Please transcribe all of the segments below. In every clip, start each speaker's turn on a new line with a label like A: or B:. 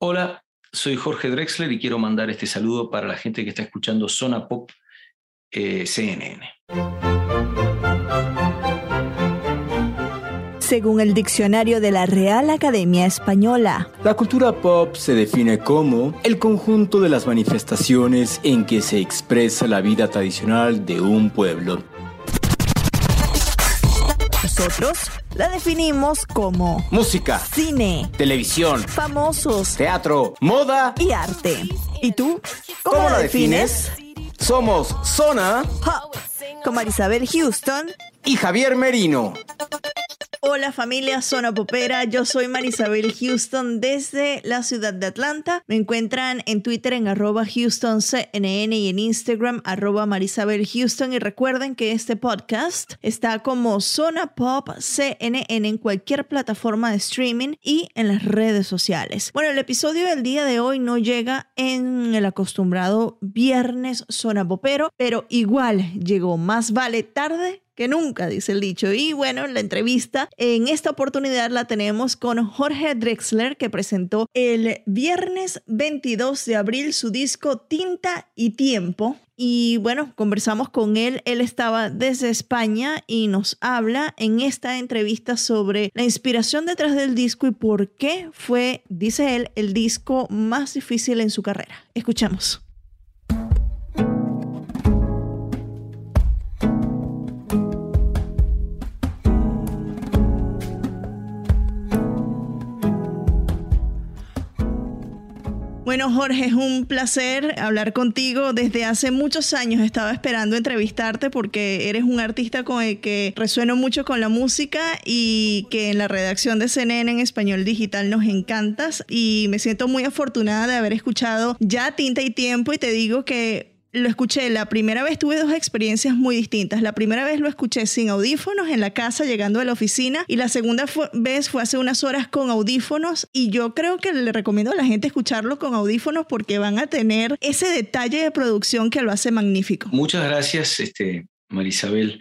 A: Hola, soy Jorge Drexler y quiero mandar este saludo para la gente que está escuchando Zona Pop eh, CNN.
B: Según el diccionario de la Real Academia Española,
C: La cultura pop se define como el conjunto de las manifestaciones en que se expresa la vida tradicional de un pueblo.
B: Nosotros la definimos como
C: Música,
B: cine,
C: televisión,
B: famosos
C: teatro, moda.
B: y arte. ¿Y tú?
C: ¿Cómo la defines? Somos Zona
B: Pop, con Marisabel Houston.
C: y Javier Merino.
B: Hola familia Zona Popera, yo soy Marisabel Houston desde la ciudad de Atlanta. Me encuentran en Twitter en arroba HoustonCNN y en Instagram arroba Marisabel Houston. Y recuerden que este podcast está como Zona Pop CNN en cualquier plataforma de streaming y en las redes sociales. Bueno, el episodio del día de hoy no llega en el acostumbrado viernes Zona Popero, pero igual llegó más vale tarde que nunca, dice el dicho. Y bueno, la entrevista en esta oportunidad la tenemos con Jorge Drexler, que presentó el viernes 22 de abril su disco Tinta y Tiempo. Y bueno, conversamos con él. Él estaba desde España y nos habla en esta entrevista sobre la inspiración detrás del disco y por qué fue, dice él, el disco más difícil en su carrera. Escuchamos. Bueno, Jorge, es un placer hablar contigo. Desde hace muchos años estaba esperando entrevistarte porque eres un artista con el que resueno mucho con la música y que en la redacción de CNN en español digital nos encantas. Y me siento muy afortunada de haber escuchado ya Tinta y Tiempo y te digo que lo escuché, la primera vez tuve dos experiencias muy distintas. La primera vez lo escuché sin audífonos en la casa llegando a la oficina y la segunda vez fue hace unas horas con audífonos y yo creo que le recomiendo a la gente escucharlo con audífonos porque van a tener ese detalle de producción que lo hace magnífico.
A: Muchas gracias, este, Marisabel.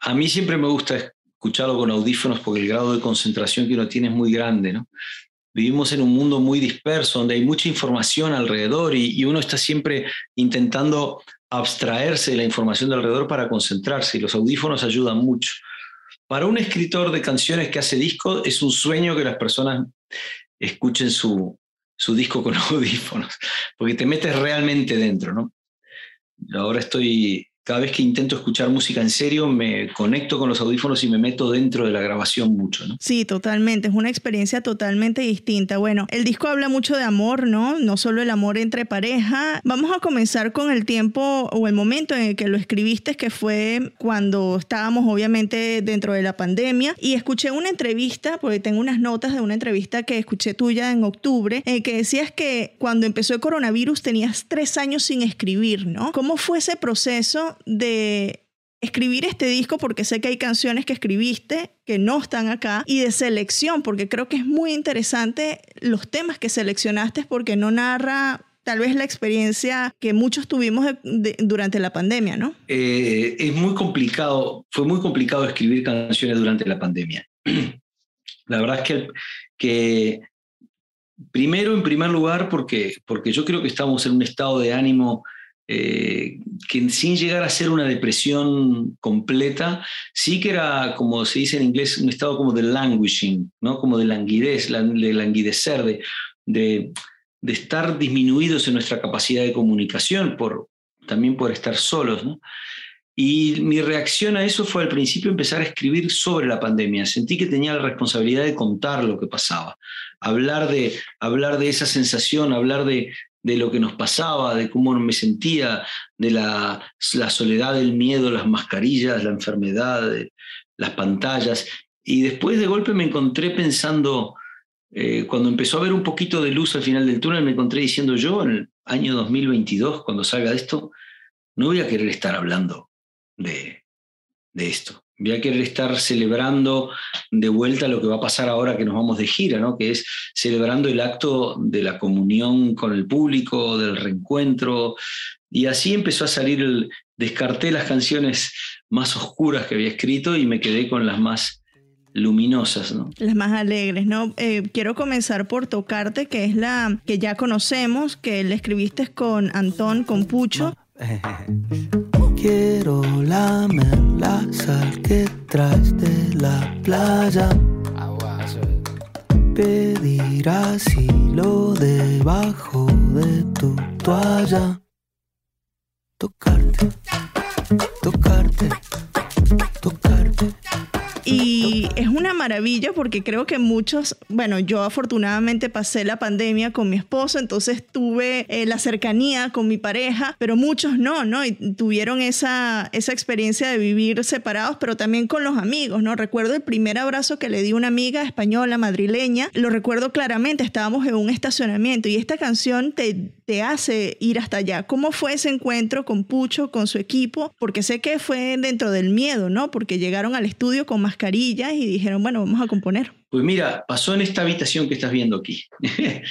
A: A mí siempre me gusta escucharlo con audífonos porque el grado de concentración que uno tiene es muy grande, ¿no? Vivimos en un mundo muy disperso, donde hay mucha información alrededor y, uno está siempre intentando abstraerse de la información de alrededor para concentrarse y los audífonos ayudan mucho. Para un escritor de canciones que hace disco, es un sueño que las personas escuchen su, su disco con audífonos, porque te metes realmente dentro, ¿no? Ahora estoy, cada vez que intento escuchar música en serio, me conecto con los audífonos y me meto dentro de la grabación mucho, ¿no?
B: Sí, totalmente. Es una experiencia totalmente distinta. Bueno, el disco habla mucho de amor, ¿no? No solo el amor entre pareja. Vamos a comenzar con el tiempo o el momento en el que lo escribiste, que fue cuando estábamos obviamente dentro de la pandemia. Y escuché una entrevista, porque tengo unas notas de una entrevista que escuché tuya en octubre, en que decías que cuando empezó el coronavirus tenías tres años sin escribir, ¿no? ¿Cómo fue ese proceso de escribir este disco porque sé que hay canciones que escribiste que no están acá y de selección porque creo que es muy interesante los temas que seleccionaste porque no narra tal vez la experiencia que muchos tuvimos durante la pandemia, ¿no?
A: Eh, es muy complicado, fue muy complicado escribir canciones durante la pandemia. La verdad es que, que primero, en primer lugar, porque, porque yo creo que estamos en un estado de ánimo eh, que sin llegar a ser una depresión completa, sí que era, como se dice en inglés, un estado como de languishing, ¿no? como de languidez, de languidecer, de, de, estar disminuidos en nuestra capacidad de comunicación, por, también por estar solos. Y mi reacción a eso fue al principio empezar a escribir sobre la pandemia. Sentí que tenía la responsabilidad de contar lo que pasaba, hablar de, hablar de esa sensación, hablar de, de lo que nos pasaba, de cómo me sentía, de la, soledad, el miedo, las mascarillas, la enfermedad, las pantallas. Y después de golpe me encontré pensando, eh, cuando empezó a haber un poquito de luz al final del túnel, me encontré diciendo yo, en el año 2022, cuando salga de esto, no voy a querer estar hablando de, de esto. Voy a querer estar celebrando de vuelta lo que va a pasar ahora que nos vamos de gira, ¿no? que es celebrando el acto de la comunión con el público, del reencuentro. Y así empezó a salir, el, descarté las canciones más oscuras que había escrito y me quedé con las más luminosas, ¿no?
B: Las más alegres, ¿no? Eh, quiero comenzar por Tocarte, que es la que ya conocemos, que le escribiste con Antón, con Pucho.
D: Quiero lamer la sal que traes de la playa. Pedir asilo debajo de tu toalla. Tocarte, tocarte,
B: Y es una maravilla porque creo que muchos, bueno, yo afortunadamente pasé la pandemia con mi esposo, entonces tuve eh, la cercanía con mi pareja, pero muchos no, ¿no? Y tuvieron esa, esa experiencia de vivir separados, pero también con los amigos, ¿no? Recuerdo el primer abrazo que le di a una amiga española, madrileña, lo recuerdo claramente, estábamos en un estacionamiento y esta canción te, te hace ir hasta allá. ¿Cómo fue ese encuentro con Pucho, con su equipo? Porque sé que fue dentro del miedo, ¿no? Porque llegaron al estudio con mascarillas y dijeron, bueno, vamos a componer.
A: Pues mira, pasó en esta habitación que estás viendo aquí.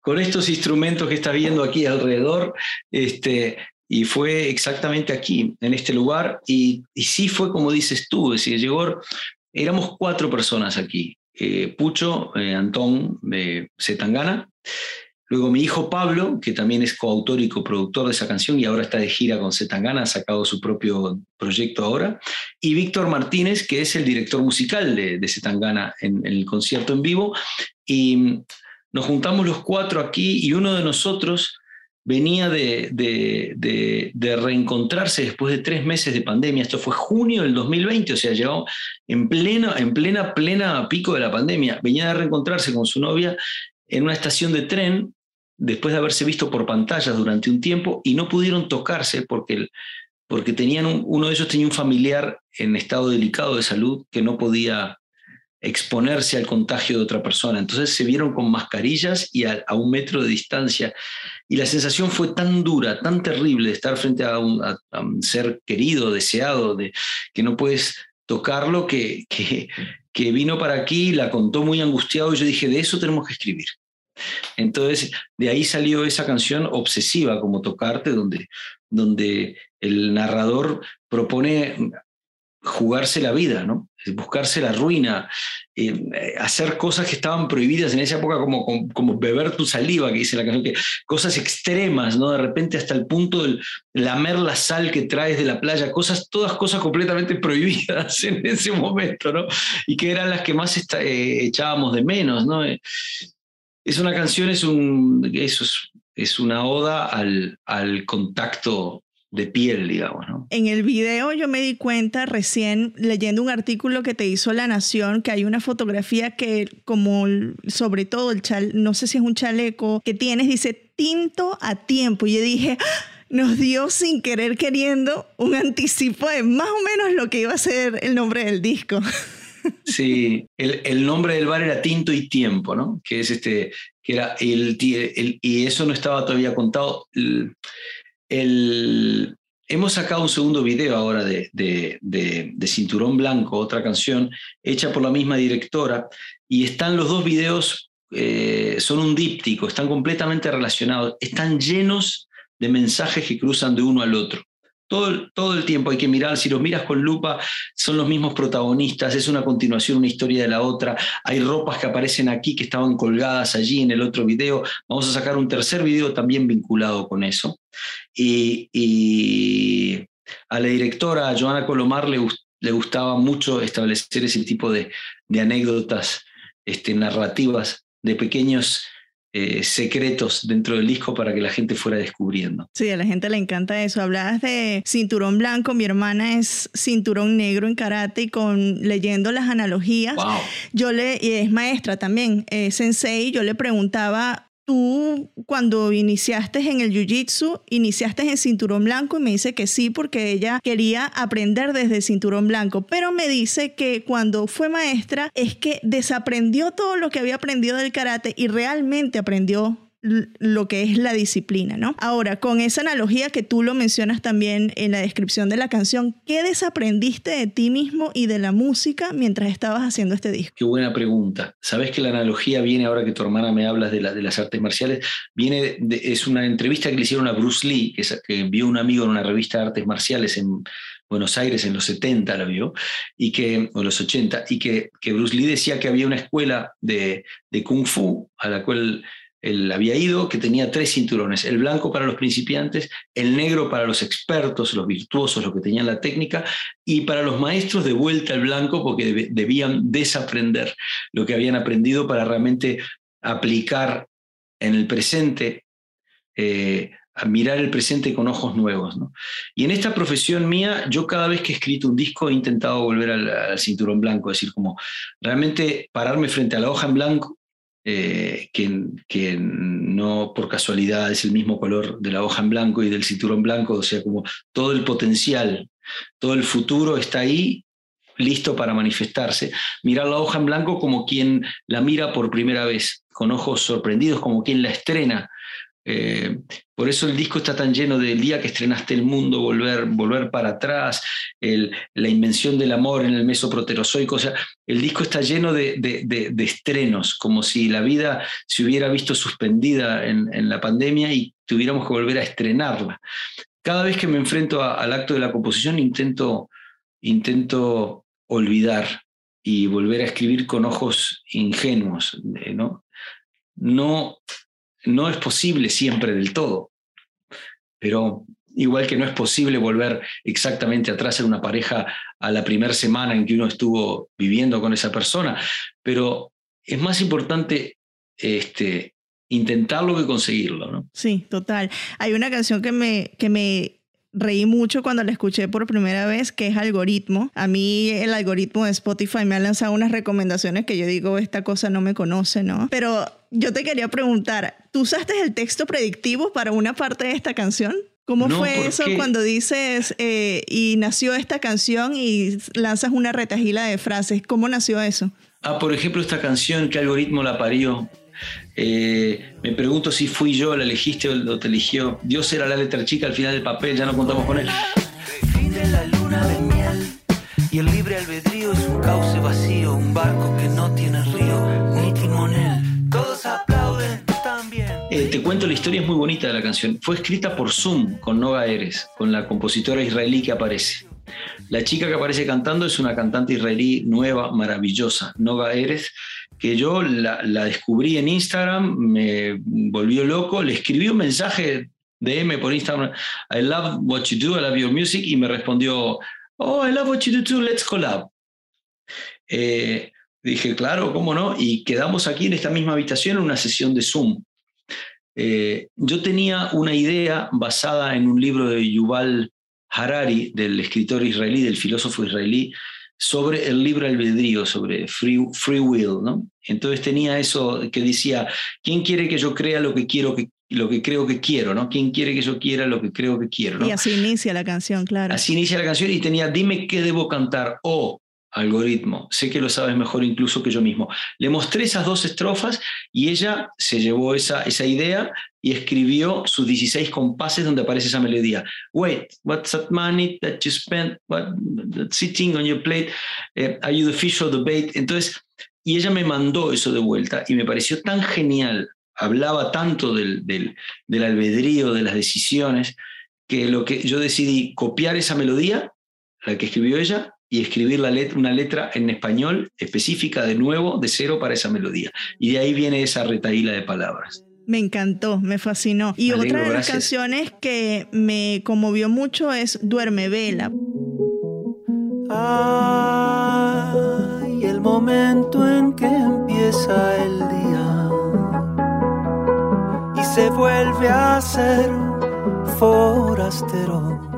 A: con estos instrumentos que estás viendo aquí alrededor, este, y fue exactamente aquí, en este lugar, y, y sí fue como dices tú, es decir, llegó, éramos cuatro personas aquí, eh, Pucho, eh, Antón de Zetangana, Luego mi hijo Pablo, que también es coautor y coproductor de esa canción y ahora está de gira con Zetangana, ha sacado su propio proyecto ahora. Y Víctor Martínez, que es el director musical de, de Zetangana en, el concierto en vivo. Y nos juntamos los cuatro aquí y uno de nosotros venía de, de, de, reencontrarse después de tres meses de pandemia. Esto fue junio del 2020, o sea, llegó en plena, en plena, plena pico de la pandemia. Venía de reencontrarse con su novia en una estación de tren después de haberse visto por pantallas durante un tiempo y no pudieron tocarse porque, porque tenían uno de ellos tenía un familiar en estado delicado de salud que no podía exponerse al contagio de otra persona. Entonces se vieron con mascarillas y a, un metro de distancia. Y la sensación fue tan dura, tan terrible de estar frente a un, ser querido, deseado, de, que no puedes tocarlo, que, que, que vino para aquí, la contó muy angustiado y yo dije, de eso tenemos que escribir. Entonces, de ahí salió esa canción obsesiva como Tocarte, donde, donde el narrador propone jugarse la vida, ¿no? buscarse la ruina, eh, hacer cosas que estaban prohibidas en esa época, como, como, beber tu saliva, que dice la canción, que cosas extremas, ¿no? De repente hasta el punto de lamer la sal que traes de la playa, cosas, todas cosas completamente prohibidas en ese momento, ¿no? Y que eran las que más eh, echábamos de menos, ¿no? Es una canción, es, un, eso es, una oda al, al contacto de piel, digamos. ¿no?
B: En el video yo me di cuenta recién leyendo un artículo que te hizo La Nación, que hay una fotografía que como sobre todo el chal, no sé si es un chaleco que tienes, dice tinto a tiempo. Y yo dije, ¡Ah! nos dio sin querer queriendo un anticipo de más o menos lo que iba a ser el nombre del disco.
A: Sí, el, nombre del bar era Tinto y Tiempo, ¿no? Que es este, que era el, y eso no estaba todavía contado. El, hemos sacado un segundo video ahora de, de, Cinturón Blanco, otra canción hecha por la misma directora, y están los dos videos, eh, son un díptico, están completamente relacionados, están llenos de mensajes que cruzan de uno al otro. Todo, todo el tiempo hay que mirar, si los miras con lupa, son los mismos protagonistas, es una continuación, una historia de la otra. Hay ropas que aparecen aquí que estaban colgadas allí en el otro video. Vamos a sacar un tercer video también vinculado con eso. Y, a la directora, Joana Colomar, le, le gustaba mucho establecer ese tipo de, de anécdotas este, narrativas, de pequeños eh, secretos dentro del disco para que la gente fuera descubriendo.
B: Sí, a la gente le encanta eso. Hablabas de cinturón blanco, mi hermana es cinturón negro en karate y con leyendo las analogías, yo le, y es maestra también, sensei, yo le preguntaba tú cuando iniciaste en el Jiu-Jitsu, iniciaste en cinturón blanco y me dice que sí porque ella quería aprender desde el cinturón blanco, pero me dice que cuando fue maestra es que desaprendió todo lo que había aprendido del karate y realmente aprendió lo que es la disciplina, ¿no? Ahora, con esa analogía que tú lo mencionas también en la descripción de la canción, ¿qué desaprendiste de ti mismo y de la música mientras estabas haciendo este disco?
A: Qué buena pregunta. Sabes que la analogía viene ahora que tu hermana me hablas de, las artes marciales, viene es una entrevista que le hicieron a Bruce Lee, que, que vio un amigo en una revista de artes marciales en Buenos Aires en los 70 la vio, y que, o los 80, y que, que Bruce Lee decía que había una escuela de, de Kung Fu a la cual él había ido, que tenía tres cinturones, el blanco para los principiantes, el negro para los expertos, los virtuosos, los que tenían la técnica, y para los maestros de vuelta el blanco porque debían desaprender lo que habían aprendido para realmente aplicar en el presente, eh, mirar el presente con ojos nuevos. Y en esta profesión mía, yo cada vez que he escrito un disco he intentado volver al, al cinturón blanco, es decir, como realmente pararme frente a la hoja en blanco eh, que, que, no por casualidad es el mismo color de la hoja en blanco y del cinturón blanco, o sea, como todo el potencial, todo el futuro está ahí listo para manifestarse. Mirar la hoja en blanco como quien la mira por primera vez, con ojos sorprendidos, como quien la estrena, eh, por eso el disco está tan lleno del día que estrenaste el mundo, volver, volver para atrás, la invención del amor en el mesoproterozoico. O sea, el disco está lleno de, de, estrenos, como si la vida se hubiera visto suspendida en, la pandemia y tuviéramos que volver a estrenarla. Cada vez que me enfrento al acto de la composición intento, intento olvidar y volver a escribir con ojos ingenuos, ¿no? No no es posible siempre del todo, pero igual que no es posible volver exactamente atrás en una pareja a la primera semana en que uno estuvo viviendo con esa persona, pero es más importante este, intentarlo que conseguirlo, ¿no?
B: Sí, total. Hay una canción que me, que me reí mucho cuando la escuché por primera vez, que es algoritmo. A mí el algoritmo de Spotify me ha lanzado unas recomendaciones que yo digo, esta cosa no me conoce, ¿no? Pero yo te quería preguntar, ¿tú usaste el texto predictivo para una parte de esta canción? ¿Cómo fue eso cuando dices eh, y nació esta canción y lanzas una retajila de frases? ¿Cómo nació eso?
A: Ah, por ejemplo, esta canción, ¿qué algoritmo la parió? Eh, me pregunto si fui yo, la elegiste o te eligió. Dios era la letra chica al final del papel, ya no contamos con él. la luna de miel y el libre albedrío es un cauce vacío, un barco que no tiene río ni timonel. Todos aplauden también. Eh, te cuento, la historia es muy bonita de la canción. Fue escrita por Zoom con Noga Eres, con la compositora israelí que aparece. La chica que aparece cantando es una cantante israelí nueva, maravillosa, Noga Eres que yo la, descubrí en Instagram, me volvió loco, le escribí un mensaje de M por Instagram, I love what you do, I love your music, y me respondió, oh, I love what you do too, let's collab. Eh, dije, claro, ¿cómo no? Y quedamos aquí en esta misma habitación en una sesión de Zoom. Eh, yo tenía una idea basada en un libro de Yuval Harari, del escritor israelí, del filósofo israelí, sobre el libre albedrío, sobre free, free will, ¿no? Entonces tenía eso que decía, ¿quién quiere que yo crea lo que quiero que lo que creo que quiero, ¿no? ¿Quién quiere que yo quiera lo que creo que quiero, ¿no?
B: Y así inicia la canción, claro.
A: Así inicia la canción y tenía, dime qué debo cantar, o algoritmo, sé que lo sabes mejor incluso que yo mismo. Le mostré esas dos estrofas y ella se llevó esa, esa idea y escribió sus 16 compases donde aparece esa melodía. Wait, what's that money that you spent what, sitting on your plate? Eh, are you the fish or the bait? Entonces, y ella me mandó eso de vuelta y me pareció tan genial, hablaba tanto del, del, del albedrío, de las decisiones, que lo que yo decidí copiar esa melodía, la que escribió ella, y escribir la letra, una letra en español específica de nuevo, de cero para esa melodía. Y de ahí viene esa retaíla de palabras.
B: Me encantó, me fascinó. Y otra de las canciones que me conmovió mucho es Duerme Vela.
D: Ay, el momento en que empieza el día y se vuelve a ser forastero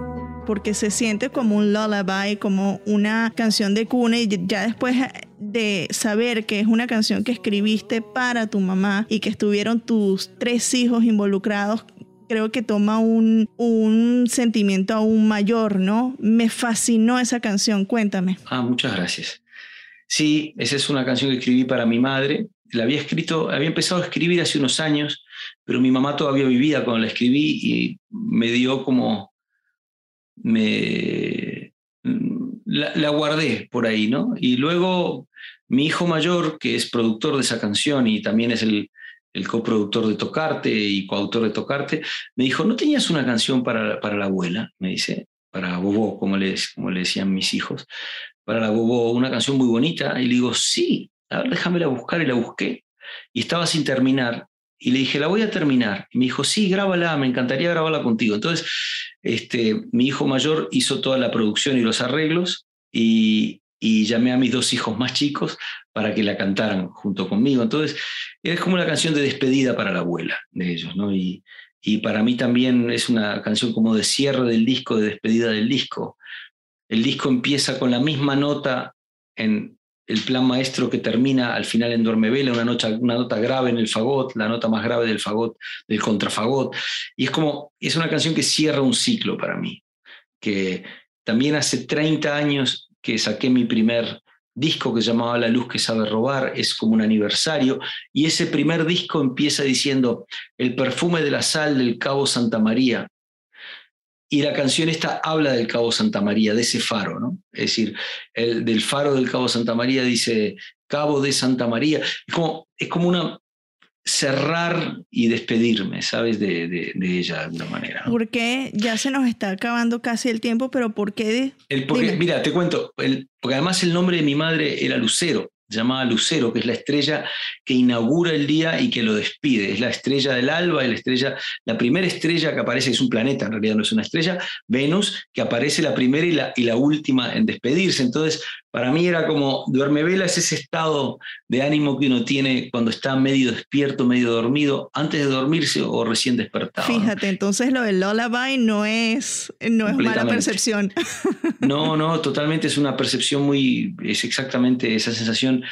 B: porque se siente como un lullaby, como una canción de cuna y ya después de saber que es una canción que escribiste para tu mamá y que estuvieron tus tres hijos involucrados, creo que toma un, un sentimiento aún mayor, ¿no? Me fascinó esa canción, cuéntame.
A: Ah, muchas gracias. Sí, esa es una canción que escribí para mi madre. La había escrito, había empezado a escribir hace unos años, pero mi mamá todavía vivía cuando la escribí y me dio como me la, guardé por ahí, ¿no? Y luego mi hijo mayor, que es productor de esa canción y también es el, coproductor de Tocarte y coautor de Tocarte, me dijo, ¿no tenías una canción para, para la abuela? Me dice, para Bobo, como le, como le decían mis hijos, para la Bobo, una canción muy bonita. Y le digo, sí, a ver, déjamela buscar y la busqué. Y estaba sin terminar. Y le dije, la voy a terminar. Y me dijo, sí, grábala, me encantaría grabarla contigo. Entonces, este, mi hijo mayor hizo toda la producción y los arreglos y, llamé a mis dos hijos más chicos para que la cantaran junto conmigo. Entonces, es como una canción de despedida para la abuela de ellos, ¿no? Y, y para mí también es una canción como de cierre del disco, de despedida del disco. El disco empieza con la misma nota en, el plan maestro que termina al final en Duerme Vela, una nota, una nota grave en el fagot, la nota más grave del fagot, del contrafagot. Y es como, es una canción que cierra un ciclo para mí, que también hace 30 años que saqué mi primer disco que se llamaba La luz que sabe robar, es como un aniversario, y ese primer disco empieza diciendo, el perfume de la sal del Cabo Santa María, y la canción esta habla del Cabo Santa María, de ese faro, ¿no? Es decir, el, del faro del Cabo Santa María dice Cabo de Santa María. Es como, es como una cerrar y despedirme, ¿sabes? De, de, ella de alguna manera.
B: ¿Por qué? Ya se nos está acabando casi el tiempo, pero ¿por qué?
A: El, porque, mira, te cuento, el, porque además el nombre de mi madre era Lucero llamada Lucero, que es la estrella que inaugura el día y que lo despide. Es la estrella del alba y la estrella, la primera estrella que aparece, es un planeta, en realidad no es una estrella, Venus, que aparece la primera y la, y la última en despedirse. Entonces, para mí era como, duerme vela es ese estado de ánimo que uno tiene cuando está medio despierto, medio dormido, antes de dormirse o recién despertado.
B: Fíjate, entonces lo del lullaby no es, no es mala percepción.
A: No, no, totalmente es una percepción muy, es exactamente esa sensación,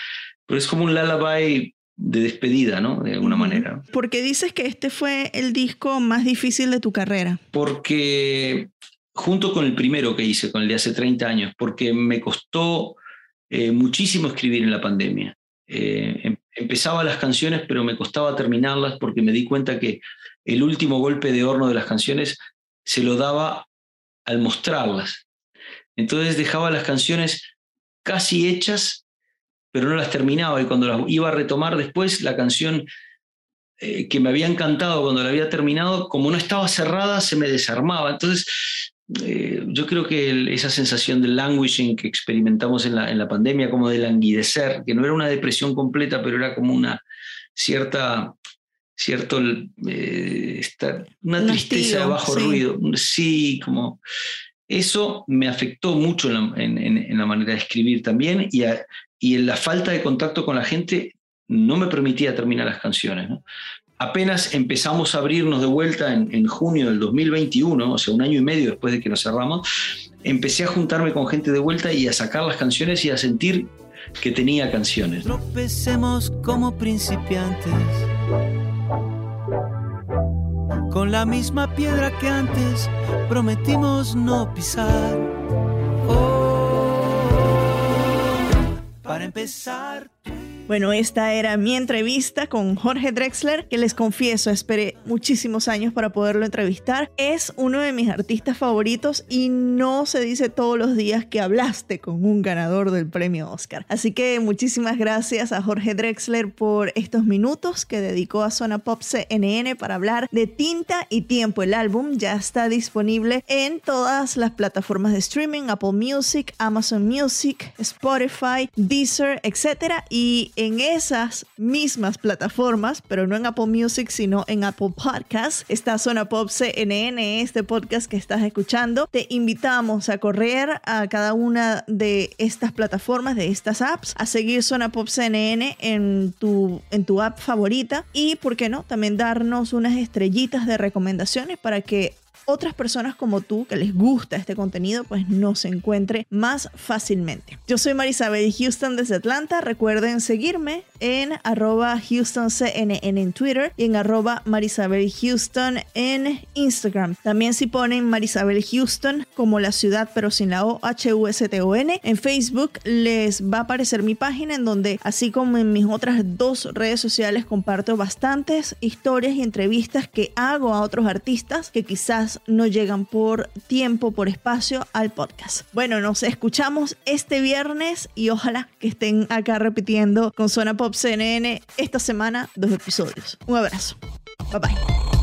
A: pero es como un lullaby de despedida, ¿no? De alguna manera.
B: ¿Por qué dices que este fue el disco más difícil de tu carrera?
A: Porque junto con el primero que hice, con el de hace 30 años, porque me costó eh, muchísimo escribir en la pandemia. Eh, em, empezaba las canciones, pero me costaba terminarlas porque me di cuenta que el último golpe de horno de las canciones se lo daba al mostrarlas. Entonces dejaba las canciones casi hechas, pero no las terminaba y cuando las iba a retomar después, la canción eh, que me había encantado cuando la había terminado, como no estaba cerrada, se me desarmaba. Entonces eh, yo creo que esa sensación de languishing que experimentamos en la, en la pandemia, como de languidecer, que no era una depresión completa, pero era como una cierta, cierto, eh, una tristeza de bajo ruido. Sí, como eso me afectó mucho en la, en, la manera de escribir también y, y en la falta de contacto con la gente no me permitía terminar las canciones. ¿no? Apenas empezamos a abrirnos de vuelta en, junio del 2021, o sea, un año y medio después de que nos cerramos, empecé a juntarme con gente de vuelta y a sacar las canciones y a sentir que tenía canciones.
D: Tropecemos como principiantes con la misma piedra que antes prometimos no pisar. Oh, para empezar.
B: Bueno, esta era mi entrevista con Jorge Drexler, que les confieso, esperé muchísimos años para poderlo entrevistar. Es uno de mis artistas favoritos y no se dice todos los días que hablaste con un ganador del premio Oscar. Así que muchísimas gracias a Jorge Drexler por estos minutos que dedicó a Zona Pop CNN para hablar de Tinta y Tiempo. El álbum ya está disponible en todas las plataformas de streaming, Apple Music, Amazon Music, Spotify, Deezer, etc. Y en esas mismas plataformas, pero no en Apple Music, sino en Apple Podcasts, está Zona Pop CNN, este podcast que estás escuchando. Te invitamos a correr a cada una de estas plataformas, de estas apps, a seguir Zona Pop CNN en tu, en tu app favorita y, ¿por qué no?, también darnos unas estrellitas de recomendaciones para que otras personas como tú que les gusta este contenido pues nos encuentre más fácilmente. Yo soy Marisabel Houston desde Atlanta. Recuerden seguirme en arroba HoustonCNN en Twitter y en arroba en Instagram. También si ponen Marisabel Houston como la ciudad pero sin la O, H-U-S-T-O-N, en Facebook les va a aparecer mi página en donde así como en mis otras dos redes sociales comparto bastantes historias y entrevistas que hago a otros artistas que quizás no llegan por tiempo, por espacio al podcast. Bueno, nos escuchamos este viernes y ojalá que estén acá repitiendo con Zona Pop CNN esta semana dos episodios. Un abrazo. Bye bye.